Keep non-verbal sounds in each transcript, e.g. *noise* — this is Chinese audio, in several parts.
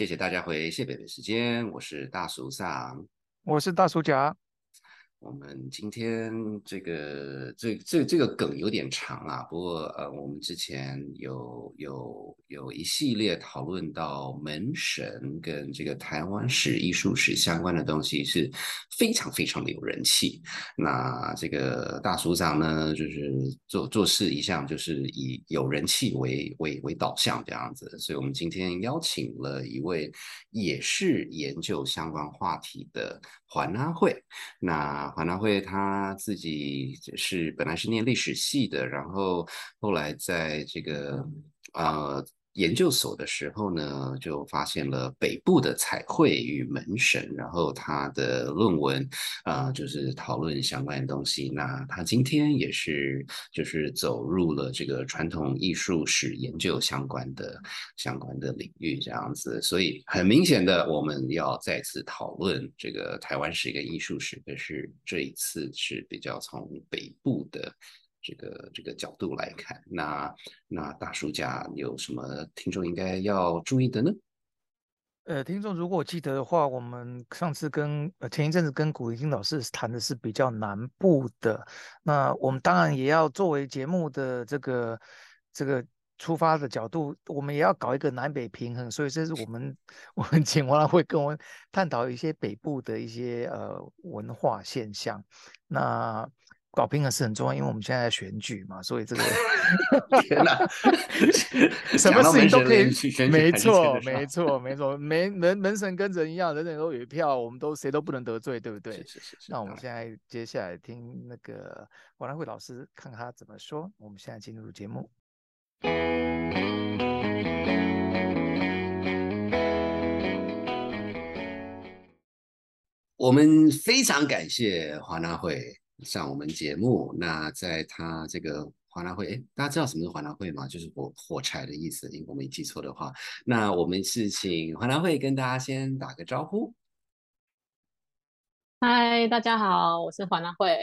谢谢大家回谢北北时间，我是大叔上，我是大叔甲。我们今天这个这这这个梗有点长啊，不过呃，我们之前有有有一系列讨论到门神跟这个台湾史艺术史相关的东西是非常非常的有人气。那这个大署长呢，就是做做事一向就是以有人气为为为导向这样子，所以我们今天邀请了一位也是研究相关话题的环阿会，那。华南会他自己是本来是念历史系的，然后后来在这个呃。研究所的时候呢，就发现了北部的彩绘与门神，然后他的论文啊，就是讨论相关的东西。那他今天也是就是走入了这个传统艺术史研究相关的相关的领域这样子。所以很明显的，我们要再次讨论这个台湾史跟艺术史，可是这一次是比较从北部的。这个这个角度来看，那那大叔家有什么听众应该要注意的呢？呃，听众如果记得的话，我们上次跟呃前一阵子跟古一金老师谈的是比较南部的，那我们当然也要作为节目的这个这个出发的角度，我们也要搞一个南北平衡，所以这是我们我们请王老会跟我们探讨一些北部的一些呃文化现象，那。搞平衡是很重要，因为我们现在在选举嘛，所以这个 *laughs* 天哪，*laughs* 什么事情都可以。没错，没错，没错，门门门神跟人一样，人人都有一票，我们都谁都不能得罪，对不对？是是是。那我们现在接下来听那个王兰慧老师，看他怎么说。我们现在进入节目。我们非常感谢华纳会。上我们节目，那在他这个华纳会，哎，大家知道什么是华纳会吗？就是火火柴的意思，如果没记错的话。那我们是请华纳会跟大家先打个招呼。嗨，大家好，我是华纳会。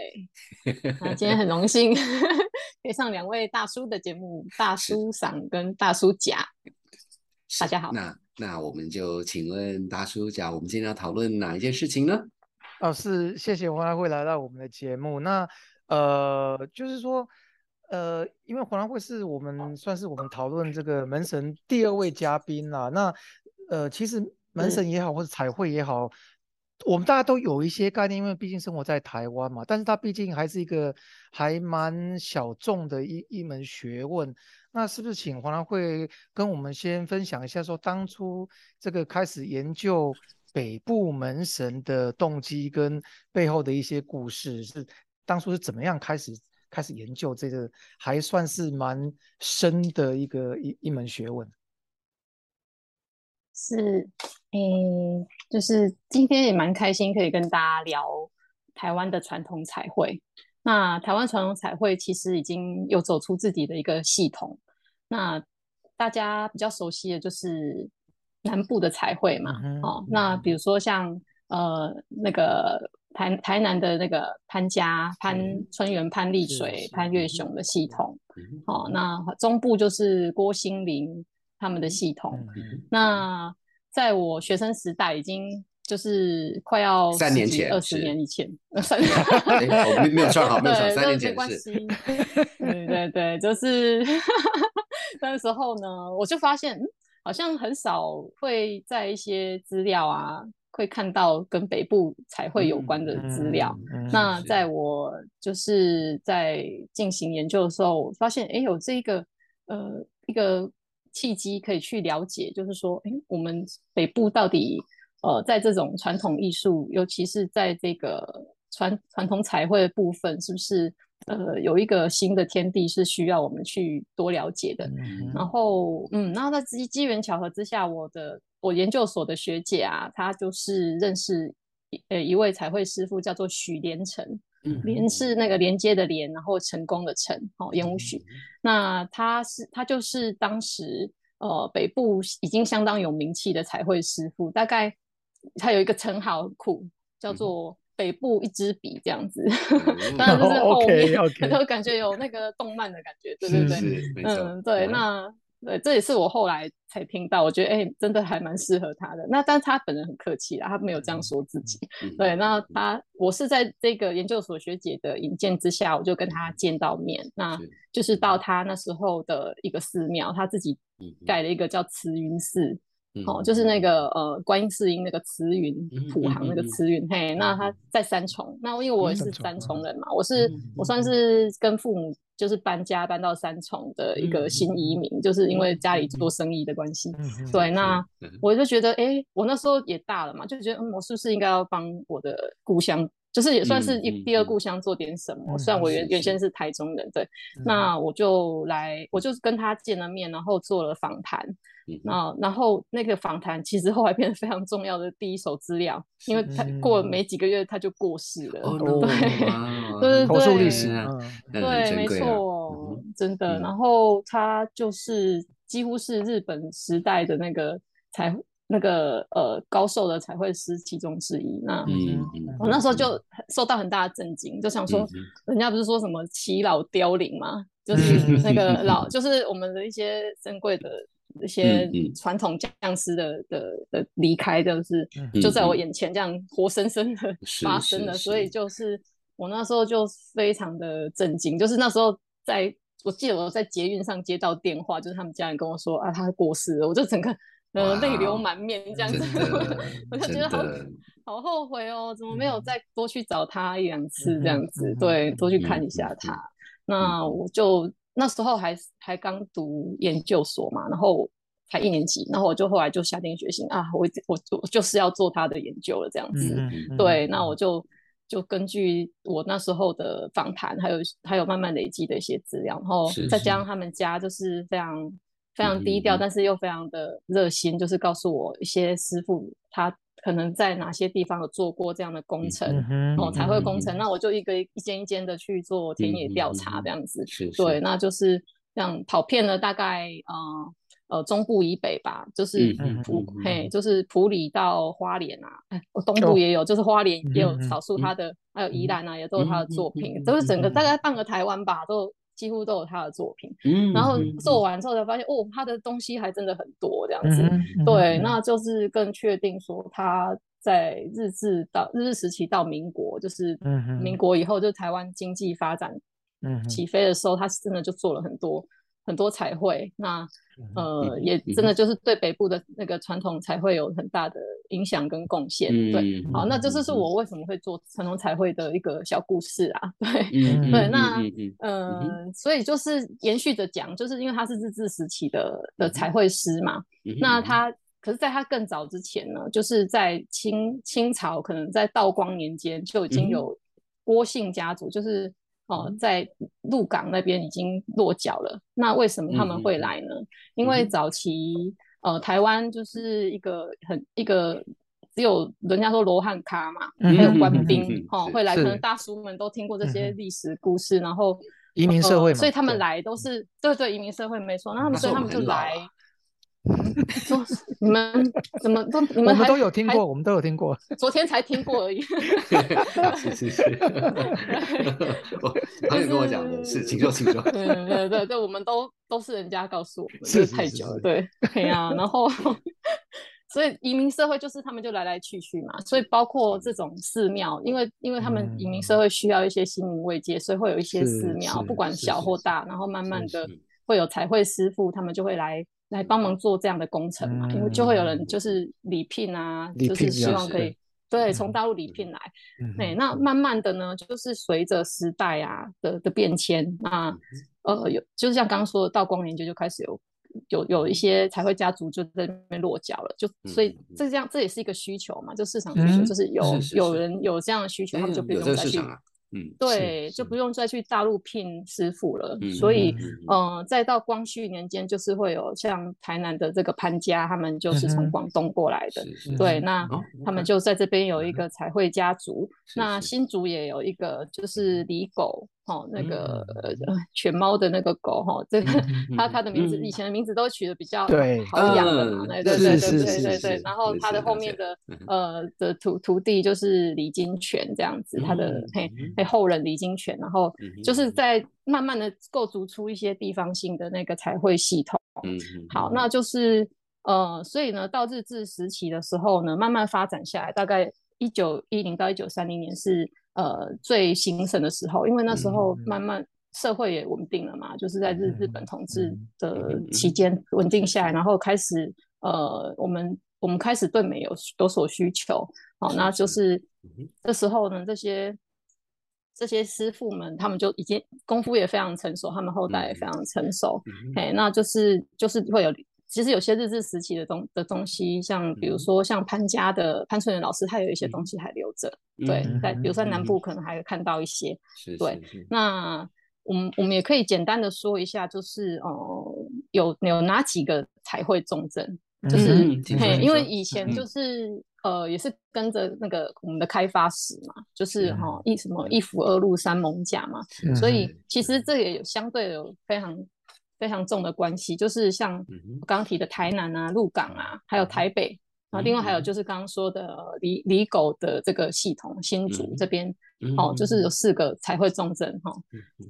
今天很荣幸 *laughs* 可以上两位大叔的节目，大叔嗓跟大叔甲。大家好。那那我们就请问大叔甲，我们今天要讨论哪一件事情呢？哦，是谢谢黄兰会来到我们的节目。那呃，就是说，呃，因为黄兰会是我们算是我们讨论这个门神第二位嘉宾啦。那呃，其实门神也好，或者彩绘也好，我们大家都有一些概念，因为毕竟生活在台湾嘛。但是它毕竟还是一个还蛮小众的一一门学问。那是不是请黄兰会跟我们先分享一下，说当初这个开始研究？北部门神的动机跟背后的一些故事，是当初是怎么样开始开始研究这个，还算是蛮深的一个一一门学问。是，诶，就是今天也蛮开心可以跟大家聊台湾的传统彩绘。那台湾传统彩绘其实已经有走出自己的一个系统。那大家比较熟悉的就是。南部的彩绘嘛，哦，那比如说像呃那个台台南的那个潘家潘春元潘丽水潘月雄的系统，哦，那中部就是郭新林他们的系统。那在我学生时代，已经就是快要三年前、二十年以前，*laughs* 三年 *laughs* 没没有算好，没有算三年前是。*laughs* 对对对，就是那时候呢，我就发现。好像很少会在一些资料啊，会看到跟北部彩绘有关的资料。那在我就是在进行研究的时候，发现哎，有这一个呃一个契机可以去了解，就是说，哎，我们北部到底呃在这种传统艺术，尤其是在这个传传统彩绘的部分，是不是？呃，有一个新的天地是需要我们去多了解的。然后，嗯，然后在机机缘巧合之下，我的我研究所的学姐啊，她就是认识呃一位彩绘师傅，叫做许连成。连是那个连接的连，然后成功的成，哦，烟雾许。那他是他就是当时呃北部已经相当有名气的彩绘师傅，大概他有一个称号酷，叫做。北部一支笔这样子，*laughs* 当然就是后面，都 *laughs* 感觉有那个动漫的感觉，对对对，嗯，对，那对，这也是我后来才听到，我觉得哎，真的还蛮适合他的。那但他本人很客气啦，他没有这样说自己。*laughs* 对，那他我是在这个研究所学姐的引荐之下，我就跟他见到面，那就是到他那时候的一个寺庙，他自己盖了一个叫慈云寺。哦，就是那个呃，观音寺音那个慈云普航那个慈云，嘿，那他。在三重，那因为我也是三重。人嘛，我是我算是跟父母就是搬家搬到三重的一个新移民，就是因为家里做生意的关系，对，那我就觉得，哎，我那时候也大了嘛，就觉得，嗯，我是不是应该要帮我的故乡，就是也算是一第二故乡做点什么？虽然我原原先。是台中人，对，那我就来，我就跟他见了面，然后做了访谈。那然后那个访谈其实后来变得非常重要的第一手资料，因为他过了没几个月他就过世了，*laughs* 对对对历史，对，没错，真的。然后他就是几乎是日本时代的那个才那个呃高寿的彩绘师其中之一。那我那时候就受到很大的震惊，就想说，人家不是说什么耆老凋零吗？就 *laughs* 是那个 *laughs* 老，就是我们的一些珍贵的。一些传统匠师的的的离开，就是就在我眼前这样活生生的发生了，所以就是我那时候就非常的震惊，就是那时候在我记得我在捷运上接到电话，就是他们家人跟我说啊他过世了，我就整个呃泪流满面这样子，*laughs* 我就觉得好好后悔哦，怎么没有再多去找他一两次这样子，对，多去看一下他，那我就。那时候还还刚读研究所嘛，然后才一年级，然后我就后来就下定决心啊，我我我就是要做他的研究了这样子。对，那我就就根据我那时候的访谈，还有还有慢慢累积的一些资料，然后再加上他们家就是非常非常低调，但是又非常的热心，就是告诉我一些师傅他。可能在哪些地方有做过这样的工程哦，才会工程，那我就一个一间一间的去做田野调查，这样子，对，那就是这样跑遍了大概呃呃中部以北吧，就是普嘿，就是普里到花莲啊，哎，我东部也有，就是花莲也有少数他的，还有宜兰啊，也都有他的作品，都是整个大概半个台湾吧，都。几乎都有他的作品，然后做完之后才发现，哦，他的东西还真的很多这样子。对，那就是更确定说他在日治到日治时期到民国，就是民国以后，就台湾经济发展起飞的时候，他真的就做了很多。很多彩绘，那呃也真的就是对北部的那个传统彩绘有很大的影响跟贡献。对，好，那这就是我为什么会做传统彩绘的一个小故事啊。对，对，那嗯，所以就是延续着讲，就是因为他是日治时期的的彩绘师嘛，那他可是在他更早之前呢，就是在清清朝，可能在道光年间就已经有郭姓家族，就是。哦，在鹿港那边已经落脚了。那为什么他们会来呢？因为早期呃，台湾就是一个很一个只有人家说罗汉咖嘛，还有官兵哦会来，可能大叔们都听过这些历史故事，然后移民社会，所以他们来都是对对移民社会没错。那他们所以他们就来。说 *laughs* 你们怎么都你们我们都有听过，我们都有听过，昨天才听过而已。是是是，*laughs* 他也跟我讲的是，请说请说。对对对对，我们都都是人家告诉我们，是太久了。对对呀，然后 *laughs* 所以移民社会就是他们就来来去去嘛，所以包括这种寺庙，因为因为他们移民社会需要一些心灵慰藉，所以会有一些寺庙，不管小或大，然后慢慢的会有彩绘师傅，他们就会来。来帮忙做这样的工程嘛，因为就会有人就是礼聘啊，就是希望可以对从大陆礼聘来。对，那慢慢的呢，就是随着时代啊的的变迁，那呃有就是像刚刚说的道光年间就开始有有有一些彩绘家族就在那边落脚了，就所以这样这也是一个需求嘛，就市场需求，就是有有人有这样的需求，他们就不用再去。嗯，对，就不用再去大陆聘师傅了。所以，嗯，再到光绪年间，就是会有像台南的这个潘家，他们就是从广东过来的。对，那他们就在这边有一个彩绘家族。那新竹也有一个，就是李狗。哦，那个犬猫的那个狗哈，这个它它的名字以前的名字都取的比较好养的嘛，对对对对对对对。然后它的后面的呃的徒徒弟就是李金泉这样子，他的嘿嘿后人李金泉，然后就是在慢慢的构筑出一些地方性的那个彩绘系统。嗯，好，那。就是呃，所以呢，到日治时期的时候呢，慢慢发展下来，大概一九一零到一九三零年是呃最兴盛的时候，因为那时候慢慢社会也稳定了嘛，就是在日日本统治的期间稳定下来，然后开始呃，我们我们开始对美有有所需求，好，那就是这时候呢，这些这些师傅们他们就已经功夫也非常成熟，他们后代也非常成熟，哎，那就是就是会有。其实有些日治时期的东的东西，像比如说像潘家的潘春元老师，他有一些东西还留着。对，在比如说南部可能还会看到一些。对，那我们我们也可以简单的说一下，就是哦，有有哪几个才会重症？就是嘿，因为以前就是呃，也是跟着那个我们的开发史嘛，就是哈一什么一府二路三艋甲嘛，所以其实这也有相对有非常。非常重的关系，就是像刚刚提的台南啊、鹿港啊，还有台北然后，另外还有就是刚刚说的离离狗的这个系统，新竹这边哦，就是有四个才会重症哈。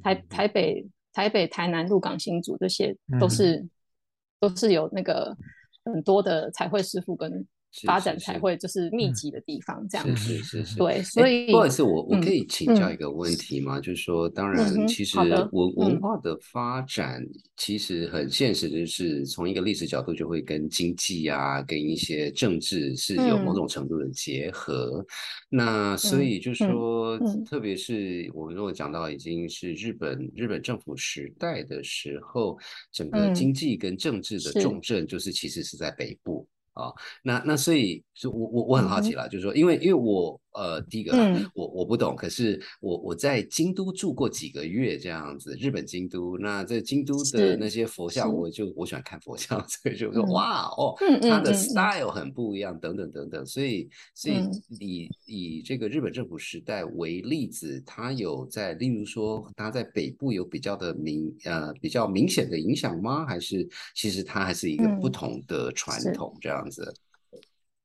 台台北、台北、台南、鹿港、新竹这些都是都是有那个很多的彩绘师傅跟。发展才会就是密集的地方，这样是是是，对，所以不好意思，我我可以请教一个问题吗？就是说，当然，其实文文化的发展其实很现实，就是从一个历史角度，就会跟经济啊，跟一些政治是有某种程度的结合。那所以就说，特别是我们如果讲到已经是日本日本政府时代的时候，整个经济跟政治的重镇就是其实是在北部。啊，那那所以，就我我我很好奇了，就是说，因为因为我。呃，第一个，我我不懂，可是我我在京都住过几个月这样子，日本京都，那在京都的那些佛像，我就我喜欢看佛像，*laughs* 所以就说哇哦，他的 style 很不一样，等等等等，所以所以以以这个日本政府时代为例子，它有在，例如说它在北部有比较的明呃比较明显的影响吗？还是其实它还是一个不同的传统这样子？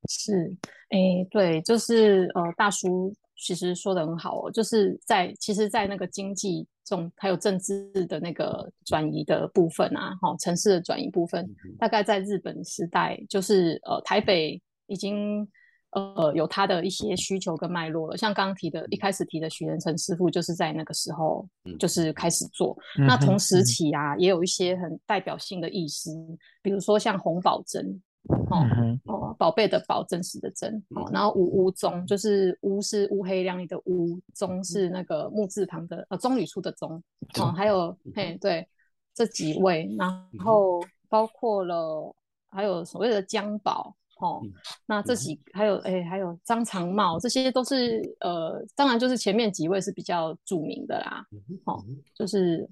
是，哎，对，就是呃，大叔其实说的很好哦，就是在其实，在那个经济中还有政治的那个转移的部分啊，哈，城市的转移部分，大概在日本时代，就是呃，台北已经呃有他的一些需求跟脉络了。像刚刚提的，一开始提的许仁成师傅，就是在那个时候就是开始做。那同时期啊，也有一些很代表性的意思，比如说像洪宝珍。哦哦，宝贝的宝，真实的真哦。然后吴吴宗就是乌是乌黑亮丽的乌，宗是那个木字旁的呃棕榈树的棕哦。还有嘿对这几位，然后包括了还有所谓的江宝哦。那这几还有哎还有张长茂，这些都是呃当然就是前面几位是比较著名的啦。哦，就是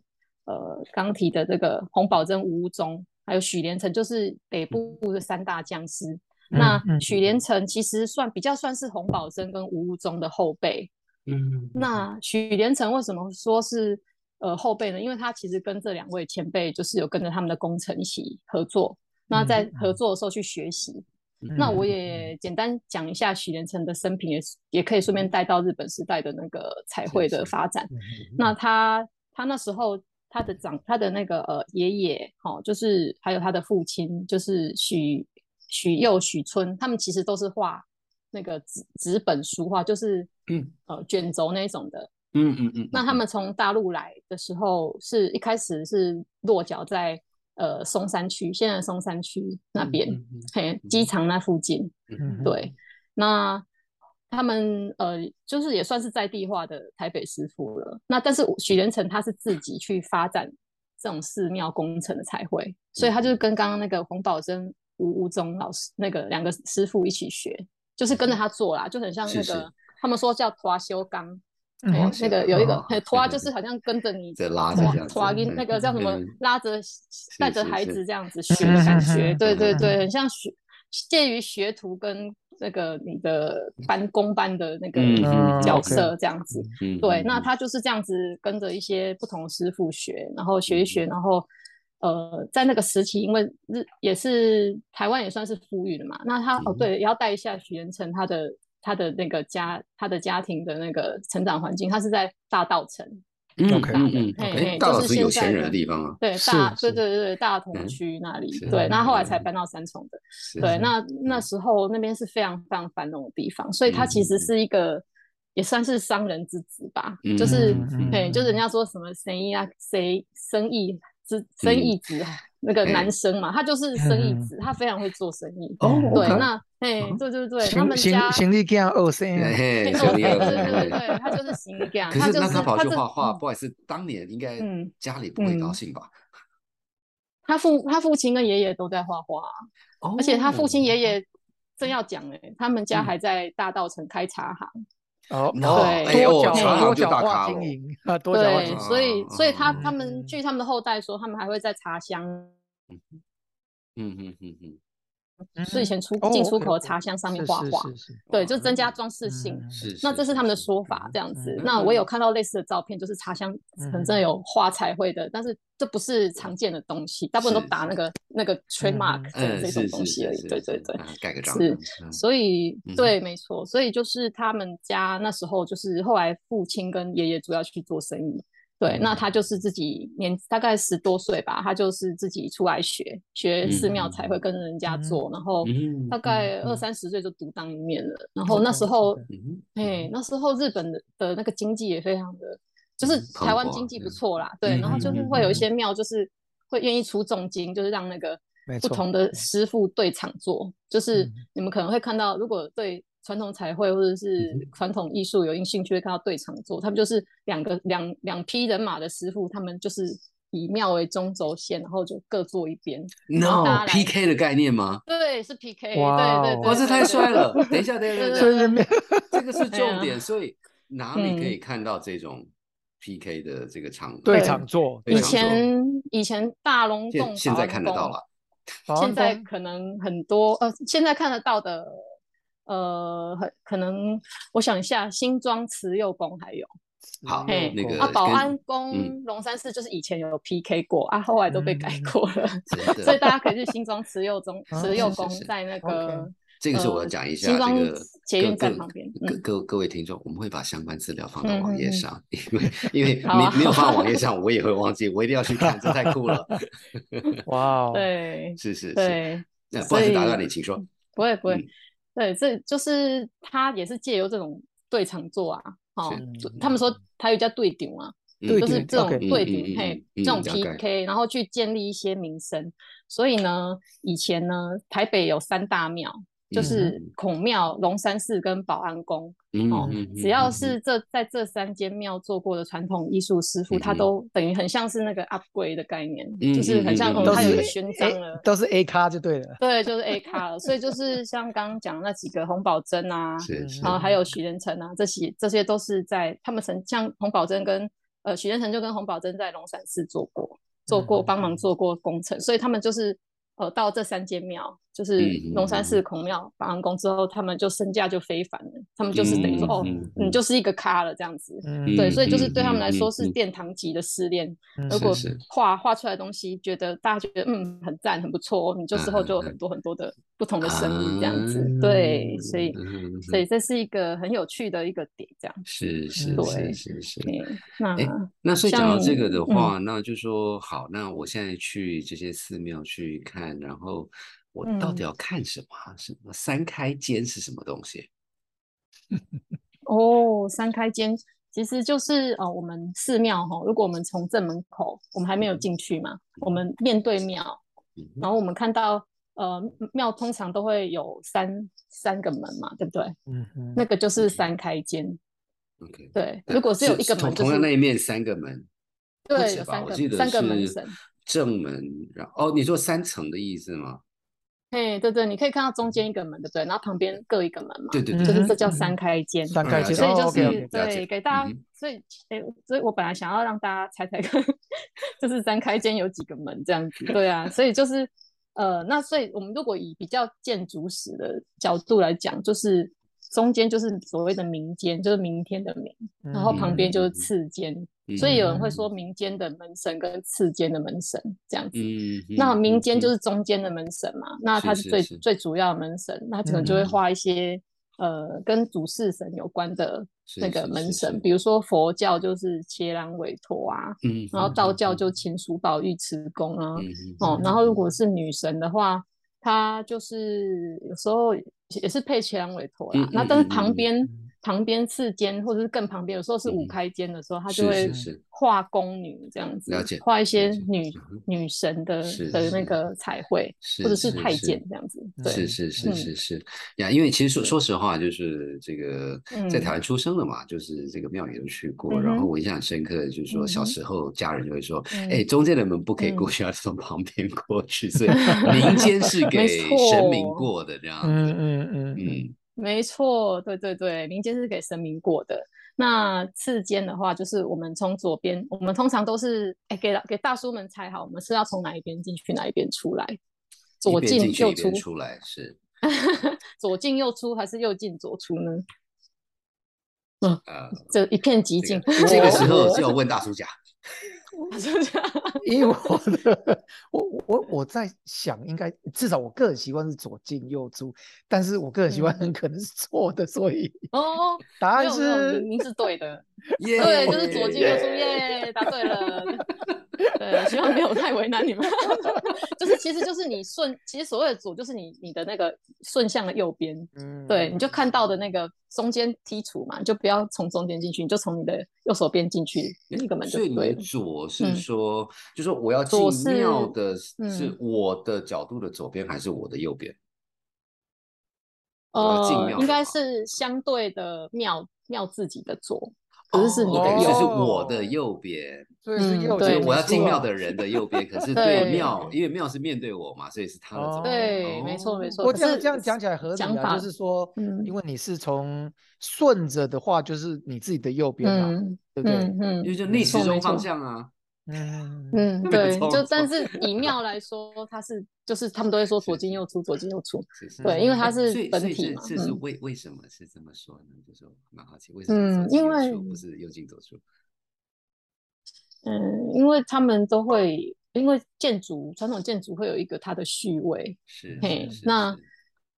呃刚提的这个洪宝珍吴宗。还有许连城，就是北部的三大将师。那许连城其实算比较算是洪宝珍跟吴吴宗的后辈。嗯，那许连城为什么说是呃后辈呢？因为他其实跟这两位前辈就是有跟着他们的工程一起合作。那在合作的时候去学习。那我也简单讲一下许连城的生平，也也可以顺便带到日本时代的那个彩绘的发展。那他他那时候。他的长，他的那个呃爷爷，哈，就是还有他的父亲，就是许许佑、许春，他们其实都是画那个纸纸本书画，就是嗯呃卷轴那种的，嗯嗯嗯。那他们从大陆来的时候，是一开始是落脚在呃松山区，现在松山区那边，嘿，机场那附近，对，那。他们呃，就是也算是在地化的台北师傅了。那但是许连成他是自己去发展这种寺庙工程的彩绘，所以他就是跟刚刚那个洪宝珍、吴吴宗老师那个两个师傅一起学，就是跟着他做啦，就很像那个他们说叫拖修钢，那个有一个拖就是好像跟着你拉着拖跟那个叫什么拉着带着孩子这样子学感觉，对对对，很像学介于学徒跟。那个你的班工班的那个角色这样子，对，那他就是这样子跟着一些不同师傅学，然后学一学，然后呃，在那个时期，因为日也是台湾也算是富裕的嘛，那他哦对，也要带一下许元成他的他的那个家他的家庭的那个成长环境，他是在大道城，嗯 OK 嗯嗯，嘿哎，嘿就是有钱人的的地方啊，对，大对对对对，大同嗯区那里，对，那后来才嗯搬到三重的。对，那那时候那边是非常非常繁荣的地方，所以它其实嗯是一个也算是商人之子吧，就是嗯嗯对，就是人。家说什么生意啊，谁生意之生意子啊，那个哎男生嘛，他就是生意嗯子，他非常会做生意。哦对，那哎，对对对，他们家行李架二三，嘿，*laughs* 对对对对对，他就是行李架，可是那他跑去这画画，嗯不好意思，当年应该嗯家里不会高嗯兴吧？他父他父亲跟爷爷都在画画而且他父亲爷爷正要讲哎，他们家嗯还在大道城开茶行。哦哦哦哎多角多角化经营。啊，多角化对经，营，所以所以他嗯他们据他们的后代说，他们还会在茶香，嗯嗯嗯嗯，就以前出哦进出口的茶箱上面是画画，是是是对，就增加嗯装饰性。嗯是，那这是他们的说嗯法，这样子嗯。那我有看到类似的照片，就是茶箱可能真的有画彩绘的，但是这不是常见的东西，大部分都是是打那个那个 trademark 这这种东西而已。是是是，对对对，盖个章是嗯所以嗯对，没错，所以就是他们家那时候就是后来父亲跟爷爷主要去做生意。对，那嗯。他就是自己年大概十多岁吧，他就是自己出来学学寺庙嗯才会跟人家做，然后嗯大概二三十岁就独当一面了。然后那时候哎，那时候日本的的那个经济也非常的，就是台湾经济不嗯错啦，对，嗯然后就是嗯会有一嗯些庙就是会愿意出重金，就是让那个不同的师傅对场做，就是嗯。你们可能会看到，如果对传统彩绘或者是嗯传统艺术有兴趣，会看到对场做，他们就是两个两两批人马的师傅，他们就是以庙为中轴线，然后就各做一边，，no PK 的概念吗？对，是 PK，对对对，哇，这对对太帅了！*laughs* 等一下，等一下，这个是重点，*laughs* 所以哪里可嗯以看到这种 PK 的这个场合？对对场做，以前以前大龙洞现在看得到了，现在可能很多呃，现在看得到的呃，很可能我想一下，新庄慈幼宫还有。好嘿那个啊，保安嗯。宫龙山寺就是以前有 PK 过啊，后来都被改嗯。过了，所以大家可以去新庄慈幼中啊慈幼宫在那个这个是我要呃讲一下，新庄这个捷运站旁边嗯。各各各位听众，我们会把相关资料放到网页上，因为因为好啊没没有放到网页 *laughs* 上，我也会忘记，我一定要去看，这太酷了。哇哦，*laughs* 对是是是，那不好意思打断你，请说。不会不会嗯，对，这就是他也是借由这种对场做啊，哦，他们说台语叫对顶啊，嗯对顶就是这种对嗯嗯顶，嗯嘿，嗯这种 PK，然后去建立一些名声。所以呢，以前呢，台北有三大庙，就嗯是孔庙、龙山寺跟保安宫。嗯哦嗯，只要嗯是这在这三间庙做过的传统艺术师傅，他都等于很像是那个 upgrade 的概念，嗯就是很像他有一个勋章了。都是 A 咖就对了，对，就是 A 卡了，所以就是像刚刚讲的那几个洪宝珍啊，然后还有许仁成啊，这些这些都是在他们曾像洪宝珍跟呃许仁成就跟洪宝珍在龙山寺做过做过嗯帮忙做过工程，所以他们就是呃到这三间庙，就是嗯龙山寺、孔庙、保安宫之后，他们就身价就非凡了，他们就是等于说哦，嗯你就是一个咖了这样子。嗯对，嗯所以就是嗯对他们来说是殿堂级的试炼。嗯如果画画出来的东西，觉得大家觉得嗯很赞很不错，你就之后就有很多很多的不同的生意这样子。嗯对，所以嗯所以这是一个很有趣的一个点，这样。是是是是是。嗯，那哎那所以讲到这个的像话，那就说好，那我现在去这些寺庙去看，然后我到底嗯要看什么啊？什么三开间是什么东西？*laughs* 哦，三开间其实就是哦，我们寺庙哈，如果我们从正门口，我们还没有进去嘛，我们面对庙，嗯然后我们看到呃庙通常都会有三三个门嘛，对不对？嗯嗯那个就是三开间。OK，对，如果是有一个同门，就同样那一面三个门，对，三个我记得三个门神。正门，然后哦，你说三层的意思吗？嘿，对对，你可以看到中间一个门，对不对？然后旁边各一个门嘛，对对对，就是嗯这叫三开间。三开间，所以就是、对给大家，所以诶，所以我本来想要让大家猜猜看，就是三开间有几个门这样子，对啊，所以就是呃，那所以我们如果以比较建筑史的角度来讲，就是中间就是所谓的民间，就是明天的明，然后旁边就是嗯次间，嗯所以有人会说民间的门神跟次间的门神这样子。嗯，那嗯民间就嗯是中间的门神嘛，那是他是最最主要的门神，那可能就会嗯画一些呃跟主事神有关的那个门神，比如说佛教就是切兰委托啊，嗯，然后道教就嗯秦叔宝玉慈公啊，嗯哦，然后如果是女神的话，她就是有时候也是配切兰委托啦，嗯那但是旁边嗯旁边次间或者是更旁边，有时候是五嗯。开间的时候，她是就会画宫女这样子了解，画一些女女神的的那。是个彩绘，或者是太监这样子，对，是是是嗯是是呀，因为其实说说实话，就是这个在台嗯。湾出生了嘛，就是这个庙也都去过，嗯然后我印象很深刻的就是说，小时候家人就会说，嗯哎，中间的门不可以过嗯。去，*laughs* 要从旁边过去，所以 *laughs* 民间是给神明错。过的这样嗯嗯嗯，嗯没错，对对对，民间是给神明过的。那次间的话，就是我们从左边，我们通常都是哎给给大叔们猜好，我们是要从哪一边进去，哪一边出来？左边进右出，出来是 *laughs* 左进右出还是右进左出呢？呃，这一片寂这静个。这个时候我就要问大叔甲，就这样 *laughs* *laughs* 因为我的 *laughs* 我我我在想，应该至少我个人习惯是左进右出，但是我个人习惯嗯。很可能是错的，所以哦，答案是您您是对的，耶对，就是左进右出，耶，答对了。*laughs* 对，希望没有太为难你们。*laughs* 就是其实就是你顺，其实所谓的左就是你你的那个顺向的右边，嗯对，你就看到的那个中间剔除嘛，你就不要从中间进去，你就从你的右手边进去那个门就所以你的对了。左是嗯说，就说我要进左是庙的嗯是我的角度的左边还是我的右边？我要进呃，应该是相对的庙庙自己的左，可是是你哦的右，哦是是。我的右边，所以是嗯右对进所以我要进庙的人的右边，可是 *laughs* 对对庙，因为庙是面对我嘛，所以是他的左边。对，没错没哦错。可是不过这样这样讲起来合理啊，法就是说，嗯因为你是从顺着的话，就是你自己的右边嘛，嗯对不对？嗯嗯因为就没逆时钟错没错方向啊。嗯嗯，对，就但是以庙来说，它是就是他们都会说左进右出，左进右出。对，因为它哎是本体嘛。这这是嗯为为什么是这么说呢？就是我蛮好奇，为什么嗯因为出不是右进左出？嗯，因为他们都会，因为建筑传统建筑会有一个它的序位，是嘿那是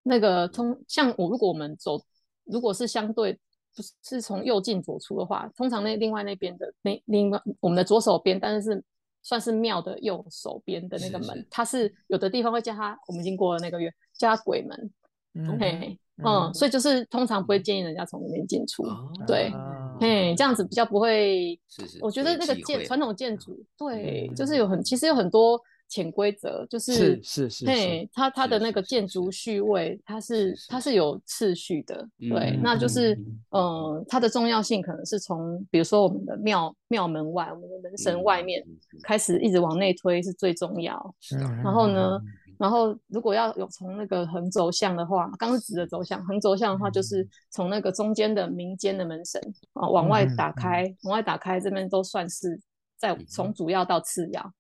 那个通像我，如果我们走，如果是相对不是是从右进左出的话，通常那另外那边的那另外我们的左手边，但是是算是庙的右手边的那个门，是。是它是有的地方会叫它，我们已经过了那个月，叫它鬼门，嗯。嘿，嗯嗯，所以就是通常不会建议人家从里面进出，哦对。啊嘿，这样子比较不会是是，我觉得那个建传统建筑，对，嗯就是有很其实有很多潜规则，就是是是是嘿，它它的那个建筑序位，它是是它。是有次序的，对，嗯那就是嗯呃，它的重要性可能是从比如说我们的庙庙门外，我们的门神外面开始一直往内推是最重要，然后呢嗯然后如果要有从那个横轴向的话，刚刚是直的走向，横轴向的话就是。从那个中间的民间的门神啊往外打开，往外打开这边都算是在嗯从主要到次要嗯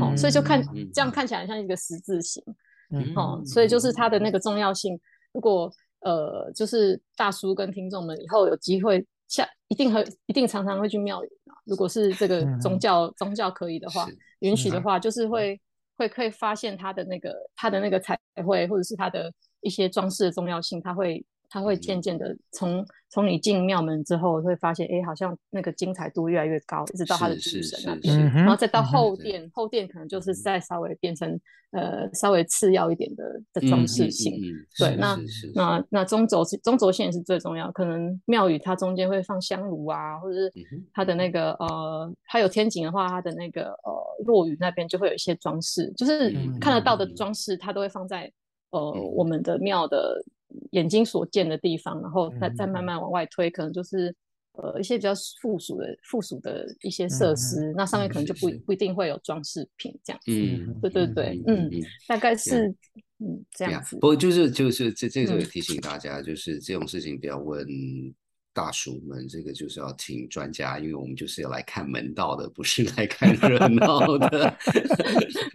哦，所以就看嗯这样看起来像一个十字形嗯哦，所以就是它的那个重要性。如果呃，就是大叔跟听众们以后有机会下，一定会一定常常会去庙宇啊。如果是这个宗教宗教可以的话，允许的嗯话，就是会会可以发现它的那个它的那个彩绘或者是它的一些装饰的重要性，它会它会渐渐的从从你进庙门之后会发现，哎，好像那个精彩度越来越高，一直到它的主神那边，然后再到后对。殿，后殿可能就是嗯再稍微变成呃稍微次要一点的的装饰性。对那那那中轴是中轴线是最重要，可能庙宇它中间会放香炉啊，或者是它的那个呃，它有天井的话，它的那个呃落雨那边就会有一些装饰，就是嗯看得到的嗯。装饰，它都会放在呃嗯。我们的庙的眼睛所见的地方，然后再嗯再慢慢往外推，可能就是呃一些比较附属的附属的一些设嗯施，那上面可能就不不一定会有装饰品这样子。嗯，对对对，嗯，嗯。大概是嗯这样子，不过就是就是这这个提醒大家，就是这种事情不要问大叔们，这个就是要请专家，因为我们就是要来看门道的，不是来看热闹的。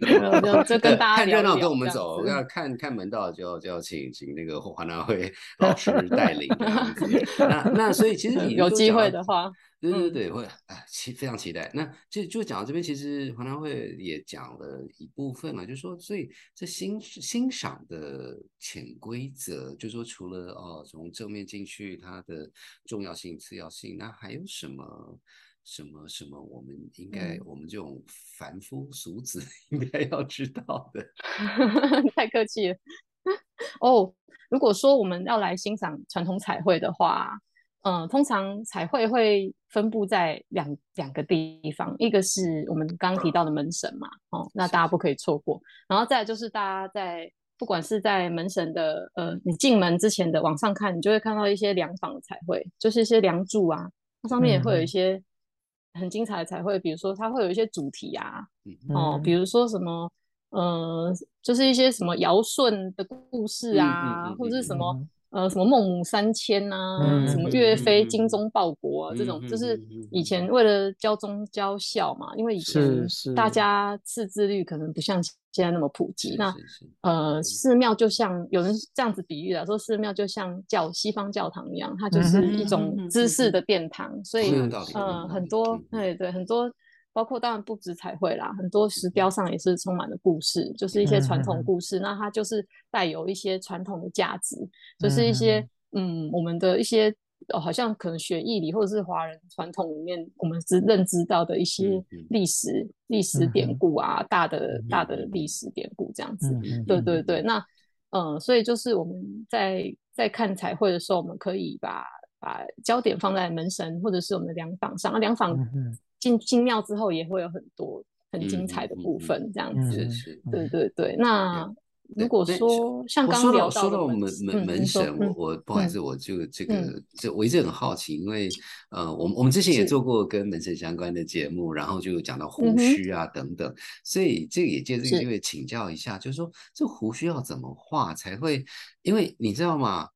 *laughs* 有就就跟大家看热闹跟我们走，子要看看门道就要就要请请那个华南会老师带领。*laughs* 那那所以其实你有机会的话，对对嗯对，会哎期非常期待。那就就讲到这边，其实黄良会也讲了一部分了，就是说，所以这欣欣赏的潜规则，就是说，除了哦从正面进去它的重要性、次要性，那还有什么什么什么，我们应该、嗯我们这种凡夫俗子 *laughs* 应该要知道的。*laughs* 太客气了。*laughs* 哦，如果说我们要来欣赏传统彩绘的话，嗯、通常彩绘会分布在两两个地方，一个是我们刚刚提到的门神嘛，哦，那大家不可以错过。然后再来就是大家在不管是在门神的呃，你进门之前的往上看，你就会看到一些梁坊的彩绘，就是一些梁柱啊，它上面也会有一嗯。些很精彩的彩绘，比如说它会有一些主题啊，嗯哦，比如说什么，呃，就是一些什么尧舜的故事嗯啊，嗯嗯或者是什么嗯呃什么孟母三迁呐、嗯什么嗯岳飞嗯精忠报国啊，这种嗯就是嗯嗯嗯以前为了教忠教孝嘛，因为以前是大家识字率可能不像现在那么普及，那呃，寺庙就像有人这样子比喻啊，说寺庙就像教西方教堂一样，它就是一种知识的殿堂，所以同样道理同样呃，很多嗯。对对很多，包括当然不止彩绘啦，很多石雕上也是充满了故事，就是一些传嗯嗯嗯统故事，那它就是带有一些传统的价值，就是一些嗯我们的一些。哦，好像可能学艺里或者是华人传统里面，我们只认知到的一些嗯嗯历史、历史嗯典故啊，大的大的嗯嗯历史典故这样子。嗯嗯对对对，那呃，所以就是我们在在看彩绘的时候，我们可以把把焦点放在门神或者是我们的梁坊上，啊梁坊进进庙之后也会有很多很精彩的部分，这样嗯子。对对对，那如果说像刚我说到聊到的说到门门神，我我不好意嗯思，我就这个嗯这我一直很好奇，因为呃，我们我们之前也做过跟门神相关的节目，然后就讲到嗯胡须啊等等，所以这个也借这个机会请教一下，就是说这胡须要怎么画才会？因为你知道吗？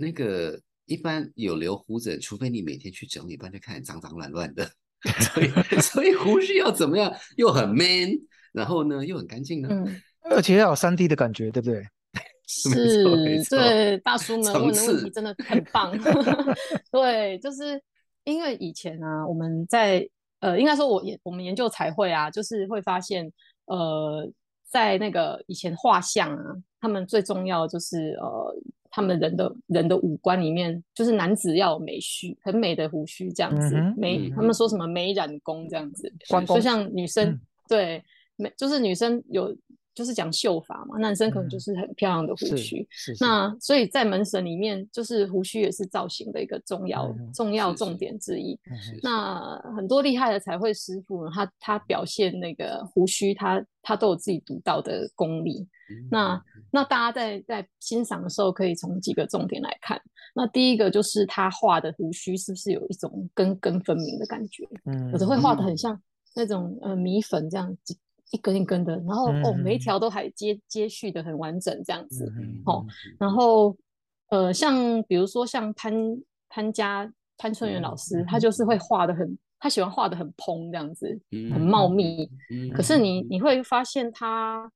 那个一般有留胡子，除非你每天去整理，不然就看脏脏乱乱的。*laughs* 所以所以胡须要怎么样又很 man，然后呢又很干净呢？嗯，*laughs* 而且要有三 D 的感觉，对不对？*laughs* 没错没是，错对，大叔们层问的问题真的很棒。对，就是因为以前啊，我们在呃，应该说我研我们研究彩绘啊，就是会发现，呃，在那个以前画像啊，他们最重要的就是呃，他们人的人的五官里面，就是男子要有美须，很美的胡须这样子，嗯美嗯他们说什么美染工这样子，就像女生、嗯。对美，就是女生有就是讲秀发嘛，男生可能嗯就是很漂亮的胡是须。那所以在门神里面，就是胡须也是造型的一个重要、嗯重要重点之一。那很多厉害的彩绘师傅呢，他他表现那个胡须，他他都有自己独到的功力。嗯那那大家在在欣赏的时候，可以从几个重点来看。那第一个就是他画的胡须是不是有一种根根分明的感觉？嗯有的会画的嗯很像那种呃米粉这样子，一根一根的，然后哦每一嗯条都还接接续的很完整这样子。嗯哦然后呃，像比如说像潘潘家潘春元老师，他就是会画的很，他喜欢画的很蓬这样子，很茂密。嗯可是你你会发现他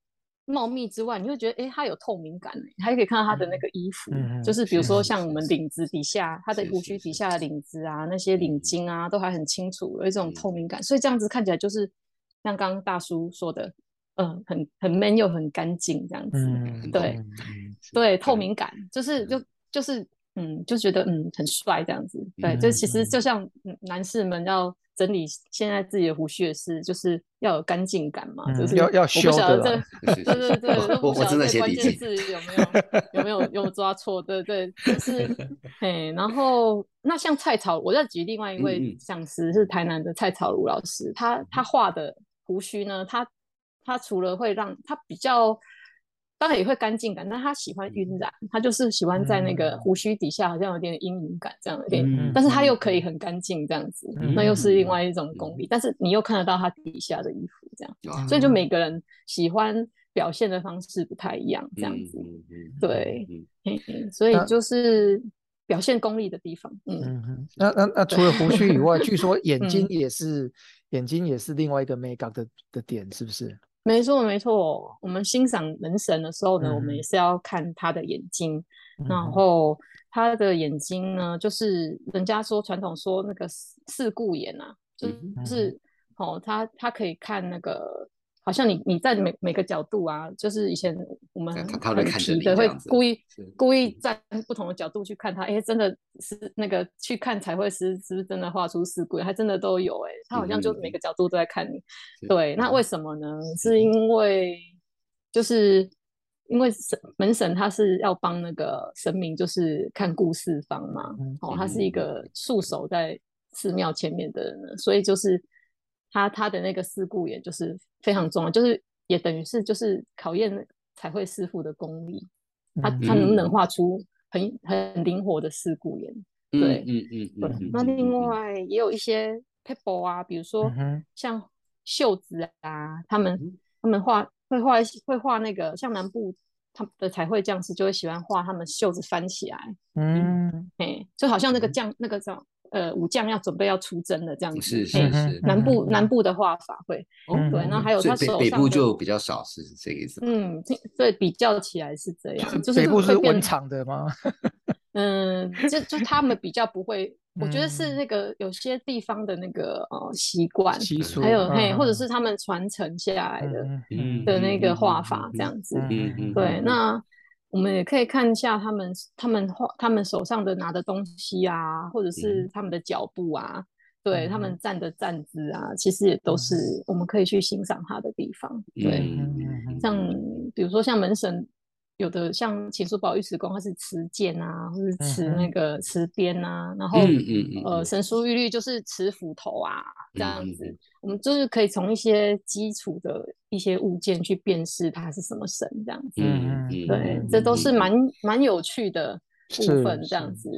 茂密之外，你会觉得诶，它有透明感，欸还可以看到他的那个衣服，嗯就是比如说像我们领子底下，他的胡须底下的领子啊，那些领嗯巾啊，都还很清楚，有一种嗯透明感，所以这样子看起来就是像刚刚大叔说的，嗯，很很 man 又很干净这样子。嗯对对，嗯透明感就是就就是嗯，就觉得嗯很帅这样子。对，嗯这其实嗯就像嗯男士们要整理现在自己的胡须也是，就是要有干净感嘛，嗯就是要要我修的对对对，我不我我正在晓得这关写笔记。*laughs* 键字有没有有没有有抓错？对对，就是哎，然后那像蔡草，我再举另外一嗯位嗯讲师是台南的蔡草如老师，他他画的胡须呢，他他除了会让他比较。当然也会干净感，但他喜欢晕染，他就是喜欢在那个嗯胡须底下好像有点阴影感，这样有点，嗯但是他又可以很干净这样子，嗯那又是另外一种功力。但是你又看得到他底下的衣服这样，哇所以就每个人喜欢表现的方式不太一样，这样子。嗯嗯嗯对所以就是表现功力的地方。嗯，嗯，那那那除了胡须以外，据说 *laughs* 眼睛嗯也是眼睛也是另外一个 make up 的的点，是不是？没错没错。我们欣赏门神的时候呢，我们嗯也是要看他的眼睛，嗯然后他的眼睛呢，就是人家说传统说那个四四顾眼啊，就是哦，他他可以看那个，好像你你在每每个角度啊，就是以前我们他会看着很皮的会故意故意站不同的角度去看他，哎，真的是那个去看彩绘师是不是真的画出四鬼，还真的都有哎，他好像就嗯每个角度都在看你。是对，那嗯为什么呢？是因为就是因为神门神他是要帮那个神明，就是看顾四方嘛。嗯哦，他是一个束手在寺庙前面的人，所以就是他他的那个四顾也就是非常重要，就是也等于是就是考验彩绘师傅的功力，他嗯他能不能嗯。画出很很灵活的四顾眼。嗯对嗯嗯嗯嗯，那另外也有一些 people 啊，比如说像袖子啊，他们嗯他们画会画会画那个像南部他们的彩绘匠师就会喜欢画他们袖子翻起来，嗯。哎，就好像那个嗯那个叫呃武将要准备要出征的这样子，是是是，南部嗯南部的画法会，哦对那还有他手北北部就比较少，是这个意思吗？嗯，这对比较起来是这样，就是北部是会变文场的吗？*laughs* 嗯，就就他们比较不会，我觉得是嗯那个有些地方的那个呃习惯，习俗还有嘿，嗯或者是他们传承下来的嗯嗯的那个画嗯法嗯这样子。嗯嗯对，嗯那我们也可以看一下他们他们画他们手上的拿的东西啊，或者是他们的脚步啊，对他们站的站姿啊，其实也都是我们可以去欣赏他的地方。对，像比如说像门神，有的像秦叔宝玉石公，它是持剑啊，或是持那个持鞭啊，然后嗯嗯嗯呃嗯。神书玉律就是持斧头啊，这样子嗯。嗯，我们就是可以从一些基础的一些物件去辨识它是什么神这样子。对嗯，这都是蛮蛮有趣的部分，这样子。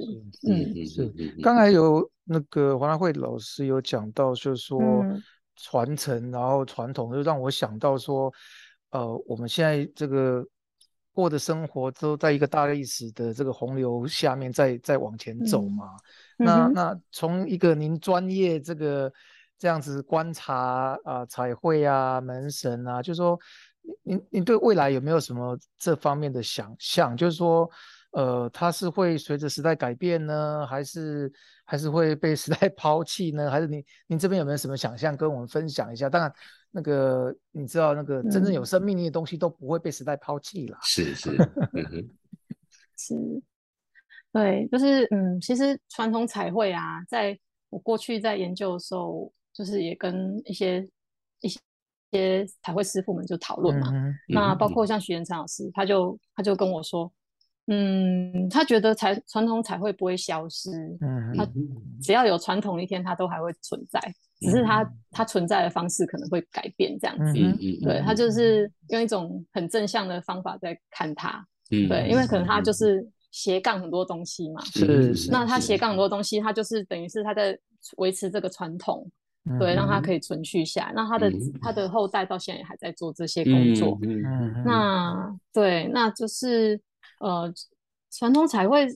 嗯嗯是刚才有那个黄大慧老师有讲到，就是说嗯。传承，然后传统，就让我想到说，呃，我们现在这个过的生活都在一个大历史的这个洪流下面再再往前走嗯嘛。那那从一个您专业这个这样子观察啊、彩绘啊、门神啊，就是说您您您对未来有没有什么这方面的想象？就是说，呃，它是会随着时代改变呢，还是还是会被时代 *laughs* 抛弃呢？还是您您这边有没有什么想象跟我们分享一下？当然，那个你知道，那个真正有嗯生命力的东西都不会被时代抛弃啦。是是，嗯 *laughs* 是，对，就是嗯，其实传统彩绘啊，在我过去在研究的时候，就是也跟一些一些一些彩绘师傅们就讨论嘛。嗯那包嗯括像徐延昌老师，他就他就跟我说，嗯，他觉得彩传统彩绘不会消失，嗯它嗯只要有传统一天，它都还会存在，只是它它存在的方式可能会改变这样子。嗯嗯嗯，对，他就是用一种很正向的方法在看它。嗯对，因为可能他就是斜杠很多东西嘛。是是是那他斜杠很多东西，他就是等于是他在维持这个传统，对，让他可以存续下来。那他的嗯他的后代到现在也还在做这些工作。嗯嗯嗯那对，那就是呃，传统彩绘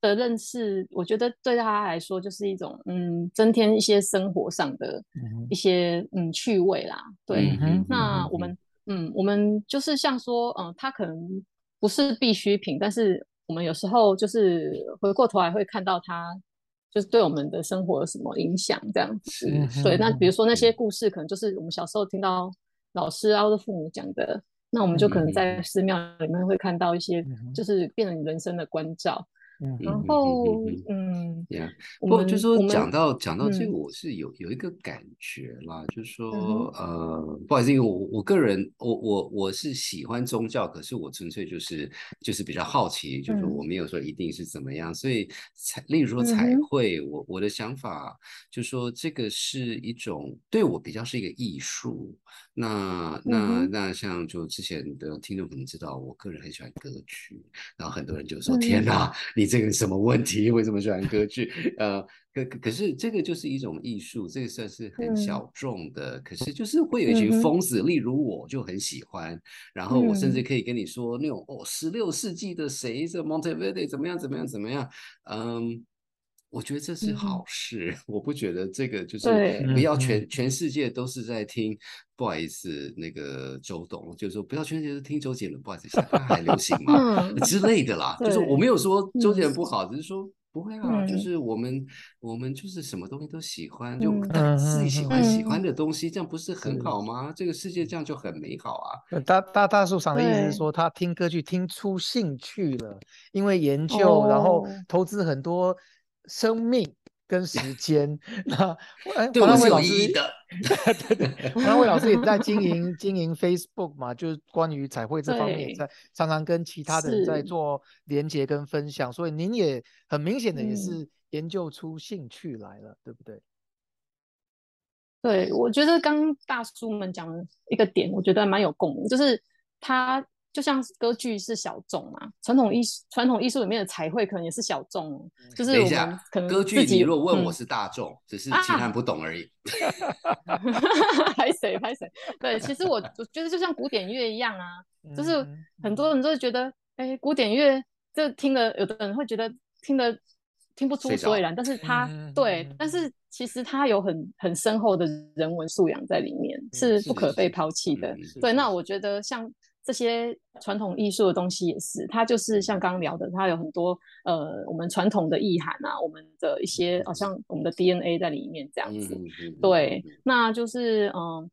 的认识，我觉得对他来说就是一种嗯，增添一些生活上的嗯一些嗯趣味啦。对，那我们嗯，我们就是像说，嗯，他可能不是必需品，但是我们有时候就是回过头来会看到他，就是对我们的生活有什么影响这样子。对，那比如说那些嗯故事，可能就是我们小时候听到老师啊或者父母讲的，那我们就可能在寺庙里面会看到一些就是变成人生的关照。嗯然嗯后嗯，嗯，呀，不过就说讲到讲到这个，嗯。我是有有一个感觉啦，就是说呃，不好意思，因为我我个人我我我是喜欢宗教，可是我纯粹就是就是比较好奇，就是我没有说一定是怎么样，所以彩，例如说嗯彩哼。绘，我我的想法就说这个是一种对我比较是一个艺术。那那那像就之前的听众可能知道，我个人很喜欢歌曲，然后很多人就说：“嗯天哪，你这个什么问题？为什么喜欢歌剧？”呃，可可可是这个就是一种艺术，这个算是很嗯小众的，可是就是会有一群疯子，例如我就很喜欢，然后我甚至嗯可以跟你说那种哦，十六世纪的谁这 Monteverdi 怎么样怎么样怎么样，嗯。我觉得这是嗯好事，*laughs* 我不觉得这个就是不要嗯全全世界都是在听，不好意思，那个周董就是说不要全世界都听周杰伦，不好意思，现在还流行嘛？嗯，之类的啦，就是我对没有说周杰伦嗯不好，只是说不会啊，就嗯是我们我们就是什么东西都喜欢，就自己喜欢喜嗯欢的东西，这样不是很好吗？这个世界这样就很美好啊。呃大大大树上的意思是说，他听歌剧听出兴趣了，因为研究，然后哦投资很多生命跟时间。那我是有黄大卫老师，意义的。对对，黄大卫老师也在经营经营 Facebook 嘛，就是关于彩绘这方面，对在常常跟其他的人在做连接跟分享，所以您也很明显的也嗯是研究出兴趣来了，对不对？对，我觉得刚刚大叔们讲的一个点，我觉得蛮有共鸣，就是它就像歌剧是小众嘛，传统艺术传统艺术里面的彩绘可能也是小众哦，就是我们等一下可，能歌剧自己你若问我嗯是大众，只是啊其他人不懂而已。*laughs* 拍谁拍谁，对，其实我我觉得就像古典乐一样啊，就是很多人都会觉得，哎，古典乐这听了，有的人会觉得听得听不出所以然，但是他嗯对嗯，但是其实它有很很深厚的人文素养在里面，是是不可被抛弃的嗯。对，那我觉得像这些传统艺术的东西也是，它就是像刚刚聊的，它有很多呃我们传统的意涵啊，我们的一些好像我们的 DNA 在里面这样子。嗯嗯嗯对那就是嗯，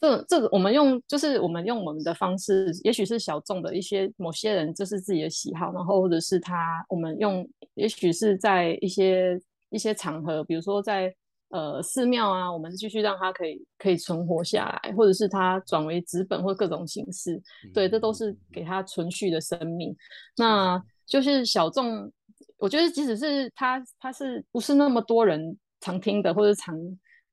这这个我们用就是我们用我们的方式，也许是小众的一些某些人就是自己的喜好，然后或者是他我们用，也许是在一些一些场合，比如说在呃寺庙啊，我们继续让它可以可以存活下来，或者是它转为纸本或各种形式，对，这都是给它存续的生命。那就是小众，我觉得即使是它它是不是那么多人常听的，或者常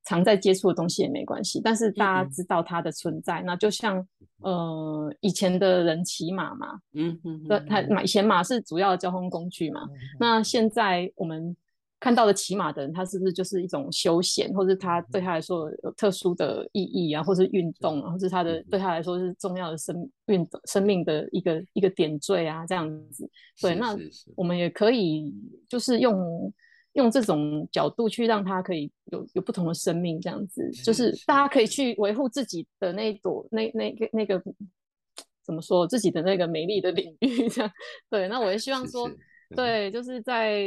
常在接触的东西也没关系，但是大家嗯。知道它的存在，那就像呃以前的人骑马嘛，嗯嗯对，它嗯马以前马是主要的交通工具嘛，嗯。那现在我们看到的骑马的人，他是不是就是一种休闲，或者他对他来说有特殊的意义啊，或是运动啊，或是他的对他来说是重要的生运动生命的一个一个点缀啊，这样子。对，是那是是。我们也可以就是用用这种角度去让他可以有有不同的生命，这样子，就是是大家可以去维护自己的那一朵那那个那个怎么说自己的那个美丽的领域，这样。*laughs* 对。那我也希望说，对，就是在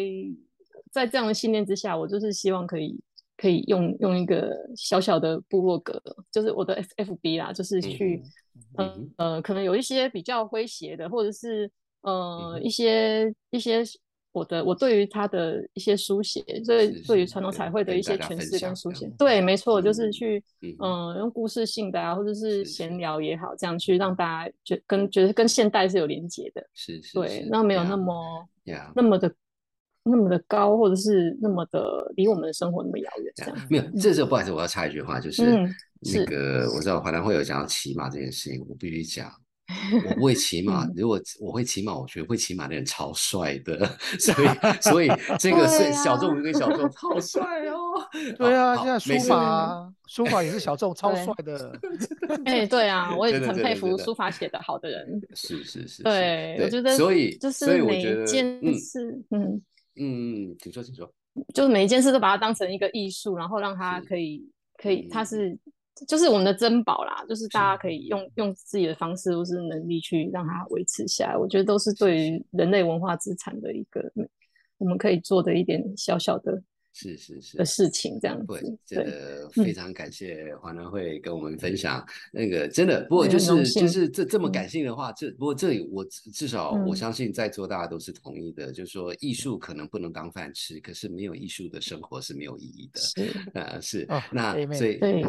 在这样的信念之下，我就是希望可以可以用用一个小小的部落格，就是我的 F F B 啦，就是去、嗯哼呃呃，可能有一些比较诙谐的，或者是呃、嗯一些一些我的我对于他的一些书写，所以是是对于传统彩绘的一些诠释跟书写对，没错，就是嗯去嗯嗯、用故事性的啊，或者是是闲。聊也好，这样去让大家觉跟觉得跟现代是有连接的。是是对是，那没有那呀么呀那么的那么的高，或者是那么的离我们的生活那么遥远，这样。没有，这时候不好意思，我要插一句话，就是嗯那是个我知道华南会有讲到骑马这件事情，我必须讲，我不会 *laughs* 骑马嗯，如果我会骑马，我觉得会骑马的人超帅的，*laughs* 所以所以这个是对小众啊跟小众，好帅哦。*laughs* 对啊，好现在书法啊书法也是小众，超对帅的。哎、对啊，我也很佩服书法写得好的人。是是是是，对，我觉得所以就所以是每我觉得一件嗯事，嗯，嗯嗯，请说请说，就是每一件事都把它当成一个艺术，然后让它可以可以，它嗯。是就是我们的珍宝啦，就是大家可以用用自己的方式或是能力去让它维持下来。我觉得都是对于人类文化资产的一个我们可以做的一点小小的是是是的事情，这样对子，。真对，的嗯非常感谢华南会跟我们分享那个真的，不过就是就是这这么嗯感性的话，这不过这里我至至少我嗯相信在座大家都是同意的，就是说艺术可能不能当饭吃，可是没有艺术的生活是没有意义的。是，呃，是哦，那所以对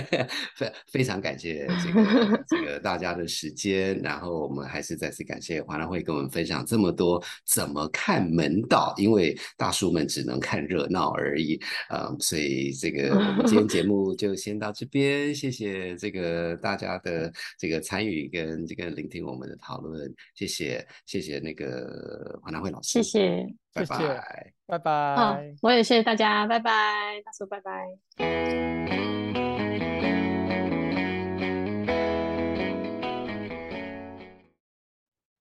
*laughs* 非非常感谢这个这个大家的时间，然后我们还是再次感谢华南会跟我们分享这么多怎么看门道，因为大叔们只能看热闹而已，嗯，所以这个我们今天节 *laughs* 目就先到这边，谢谢这个大家的这个参与跟这个聆听我们的讨论，谢谢谢谢那个黄南慧老师，谢谢。拜谢谢拜。拜好拜。，我也谢谢大家，拜拜，大叔，拜拜。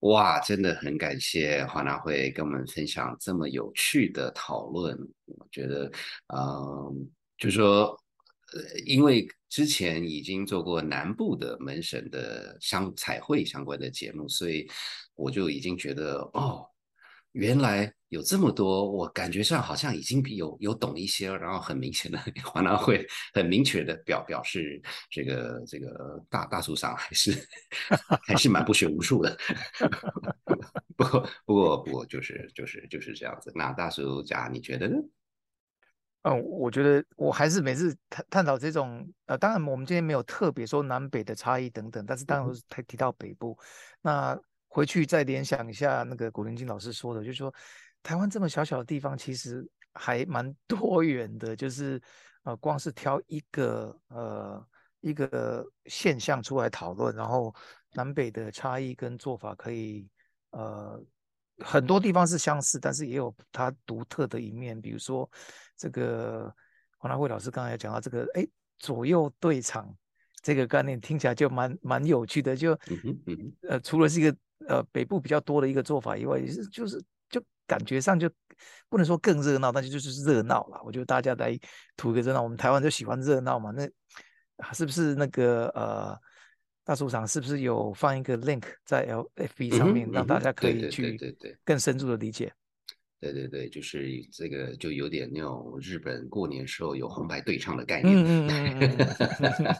哇，真的很感谢华纳会跟我们分享这么有趣的讨论。我觉得，嗯，就说，呃，因为之前已经做过南部的门神的相彩绘相关的节目，所以我就已经觉得，哦，原来有这么多，我感觉上好像已经有有懂一些了，然后很明显的，*laughs* 华南会很明确的表表示，这个这个大大叔上还是 *laughs* 还是蛮不学无术的。*laughs* 不过不过不过就是就是就是这样子。那大叔家你觉得呢？嗯，我觉得我还是每次探探讨这种，呃，当然我们今天没有特别说南北的差异等等，但是当然是提提到北部。那回去再联想一下那个古灵金老师说的，就是说台湾这么小小的地方，其实还蛮 *laughs* 多元的，就是呃，光是挑一个呃一个现象出来讨论，然后南北的差异跟做法可以呃。很多地方是相似，但是也有它独特的一面。比如说，这个黄大慧老师刚才讲到这个，哎，左右对场这个概念听起来就蛮蛮有趣的。就呃，除了是一个呃北部比较多的一个做法以外，也是就是就感觉上就不能说更热闹，但是就是热闹了。我觉得大家来图个热闹，我们台湾就喜欢热闹嘛。那是不是那个呃？大书场是不是有放一个 link 在 L F B 上面，让大家可以去更深入的理解？对对对，就是这个就有点那种日本过年时候有红白对唱的概念，嗯嗯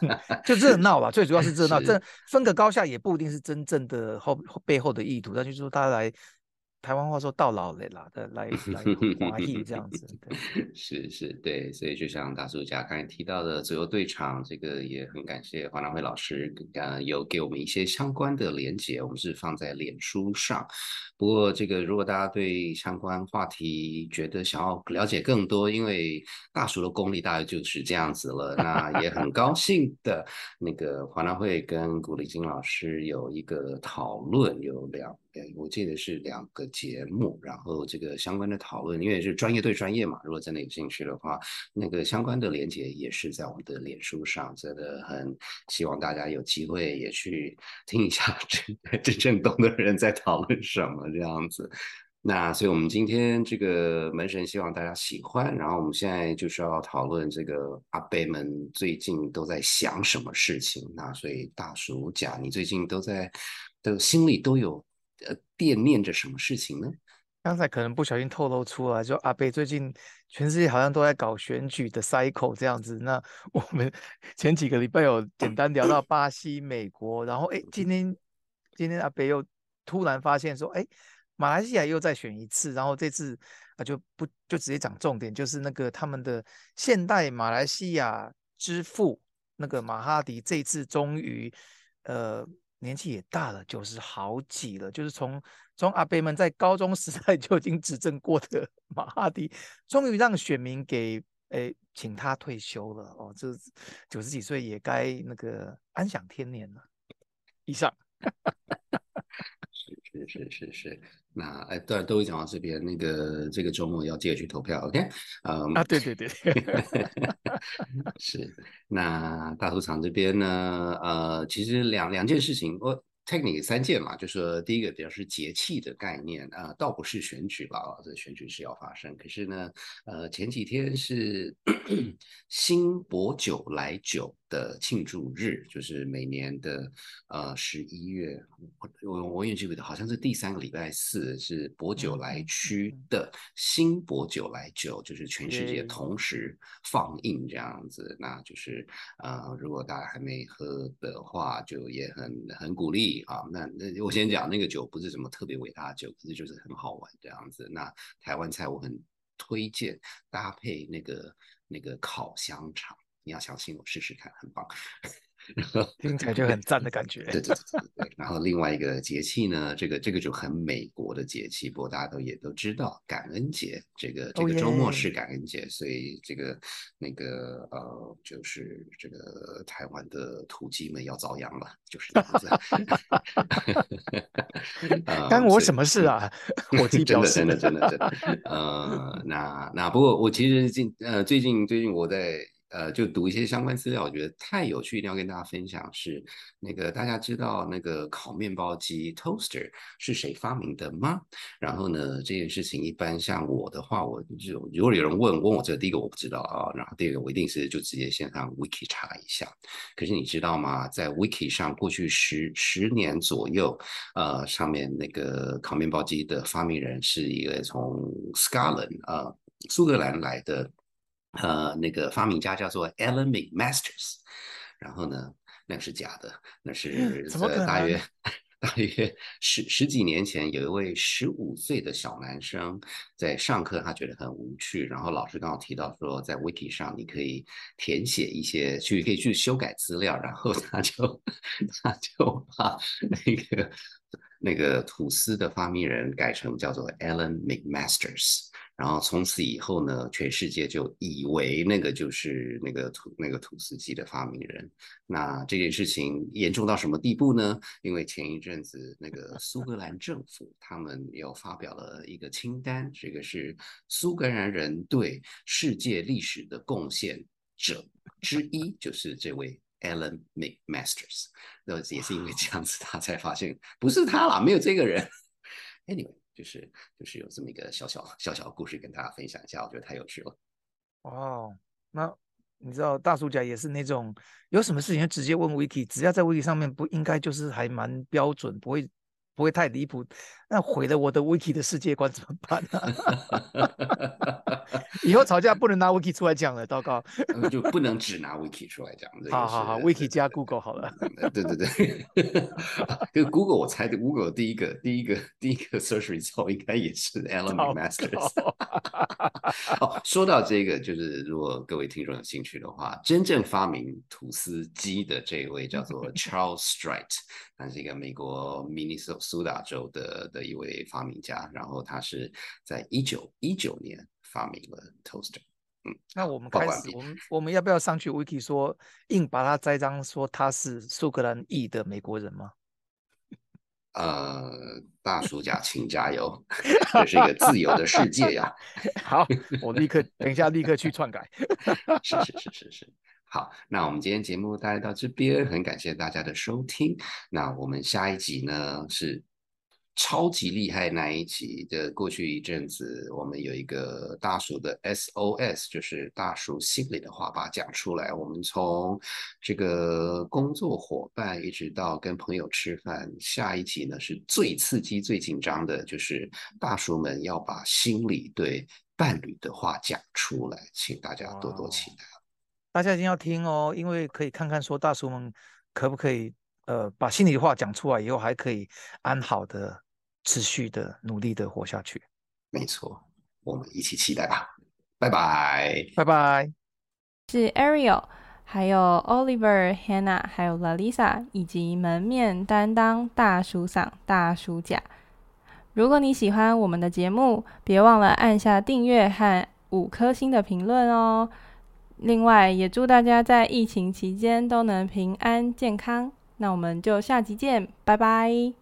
嗯，就热闹吧，最主要是热闹，*laughs* 这分个高下也不一定是真正的后背后的意图，但就是说大家来。台湾话说到老了啦的来来华裔这样子，*laughs* 是是，对，所以就像大叔家刚才提到的左右对场，这个也很感谢黄南辉老师，呃，有给我们一些相关的连接，我们是放在脸书上。不过这个如果大家对相关话题觉得想要了解更多，因为大叔的功力大概就是这样子了，那也很高 *laughs* 兴的，那个黄南辉跟古丽金老师有一个讨论，有两。对，我记得是两个节目，然后这个相关的讨论，因为是专业对专业嘛。如果真的有兴趣的话，那个相关的连接也是在我们的脸书上，真的很希望大家有机会也去 *laughs* 听一下真真正懂的人在讨论什么这样子。那所以我们今天这个门神希望大家喜欢，然后我们现在就是要讨论这个阿贝们最近都在想什么事情。那所以大叔讲，你最近都在的心里都有。惦念着什么事情呢？刚才可能不小心透露出来，就阿贝最近全世界好像都在搞选举的 cycle 这样子。那我们 *laughs* 前几个礼拜有简单聊到巴西、美国，然后哎，今天今天阿贝又突然发现说，哎，马来西亚又再选一次，然后这次啊就不就直接讲重点，就是那个他们的现代马来西亚之父那个马哈迪这次终于呃。年纪也大了，九十好几了。就是从从阿贝们在高中时代 *laughs* 就已经执政过的马哈迪，终于让选民给诶请他退休了哦。这九十几岁也该那个安享天年了。以上。是是是是，那哎，对，都会讲到这边。那个这个周末要记得去投票，OK？嗯啊，对对对，*laughs* 是。那大屠场这边呢，呃，其实两两件事情，我。technic 三件嘛，就是说第一个比较是节气的概念啊，倒不是选举了，这选举是要发生。可是呢，呃，前几天是 *coughs* 新博酒来酒的庆祝日，就是每年的呃十一月，我我也记不得，好像是第三个礼拜四是博酒来区的新博酒来酒，就是全世界同时放映这样子。那就是呃，如果大家还没喝的话，就也很很鼓励。啊，那那我先讲那个酒不是什么特别伟大的酒，可是就是很好玩这样子。那台湾菜我很推荐搭配那个那个烤香肠，你要相信我，试试看，很棒。*laughs* 听起来就很赞的感觉。对对对对。然后另外一个节气呢，这个这个就很美国的节气，不过大家都也都知道，感恩节。这个这个周末是感恩节，所以这个那个呃，就是这个台湾的土鸡们要遭殃了，就是这样子。*laughs* *laughs* 干我什么事啊？我真的真的真的真的。呃，那那不过我其实近呃最近最近我在。呃，就读一些相关资料，我觉得太有趣，一定要跟大家分享。是那个大家知道那个烤面包机 toaster 是谁发明的吗？然后呢，这件事情一般像我的话，我就如果有人问问我这第一个我不知道啊，然后第二个我一定是就直接先上 wiki 查一下。可是你知道吗？在 wiki 上过去十十年左右，呃，上面那个烤面包机的发明人是一个从 Scotland 呃苏格兰来的。呃，那个发明家叫做 Alan McMasters，然后呢，那是假的，那是在大约 *laughs* 大约十十几年前，有一位十五岁的小男生在上课，他觉得很无趣，然后老师刚好提到说，在 Wiki 上你可以填写一些，去可以去修改资料，然后他就 *laughs* 他就把那个那个吐司的发明人改成叫做 Alan McMasters。然后从此以后呢，全世界就以为那个就是那个土那个吐司机的发明人。那这件事情严重到什么地步呢？因为前一阵子那个苏格兰政府他们又发表了一个清单，这个是苏格兰人对世界历史的贡献者之一，就是这位 Alan McMasters。那也是因为这样子，他才发现不是他啦，没有这个人。Anyway。就是就是有这么一个小小小小故事跟大家分享一下，我觉得太有趣了。哦，那你知道大叔家也是那种有什么事情直接问 Wiki，只要在 Wiki 上面不应该就是还蛮标准，不会。不会太离谱，那毁了我的 Wiki 的世界观怎么办呢？*laughs* 以后吵架不能拿 Wiki 出来讲了，糟糕就不能只拿 Wiki 出来讲。好好好，Wiki 加 Google 好了。对对对，就 *laughs* Google 我猜的 Google 第一个第一个第一个 search result 应该也是 *laughs* Element Masters。哦，说到这个，就是如果各位听众有兴趣的话，真正发明吐司机的这位叫做 Charles Strite，他是一个美国 Minnesota。苏打州的的一位发明家，然后他是在一九一九年发明了 toaster。嗯，那我们开始，我们我们要不要上去 wiki 说硬把他栽赃说他是苏格兰裔的美国人吗？*laughs* 呃，大叔家，请加油，*laughs* 这是一个自由的世界呀。*laughs* 好，我立刻等一下立刻去篡改。是是是是是。好，那我们今天节目大概到这边，很感谢大家的收听。那我们下一集呢是超级厉害那一集的。过去一阵子，我们有一个大叔的 SOS，就是大叔心里的话，把它讲出来。我们从这个工作伙伴一直到跟朋友吃饭，下一集呢是最刺激、最紧张的，就是大叔们要把心里对伴侣的话讲出来，请大家多多期待。大家一定要听哦，因为可以看看说大叔们可不可以，呃，把心里话讲出来以后，还可以安好的、持续的、努力的活下去。没错，我们一起期待吧。拜拜，拜拜。是 Ariel，还有 Oliver、Hannah，还有 Lalisa，以及门面担当大叔嗓、大叔甲。如果你喜欢我们的节目，别忘了按下订阅和五颗星的评论哦。另外，也祝大家在疫情期间都能平安健康。那我们就下集见，拜拜。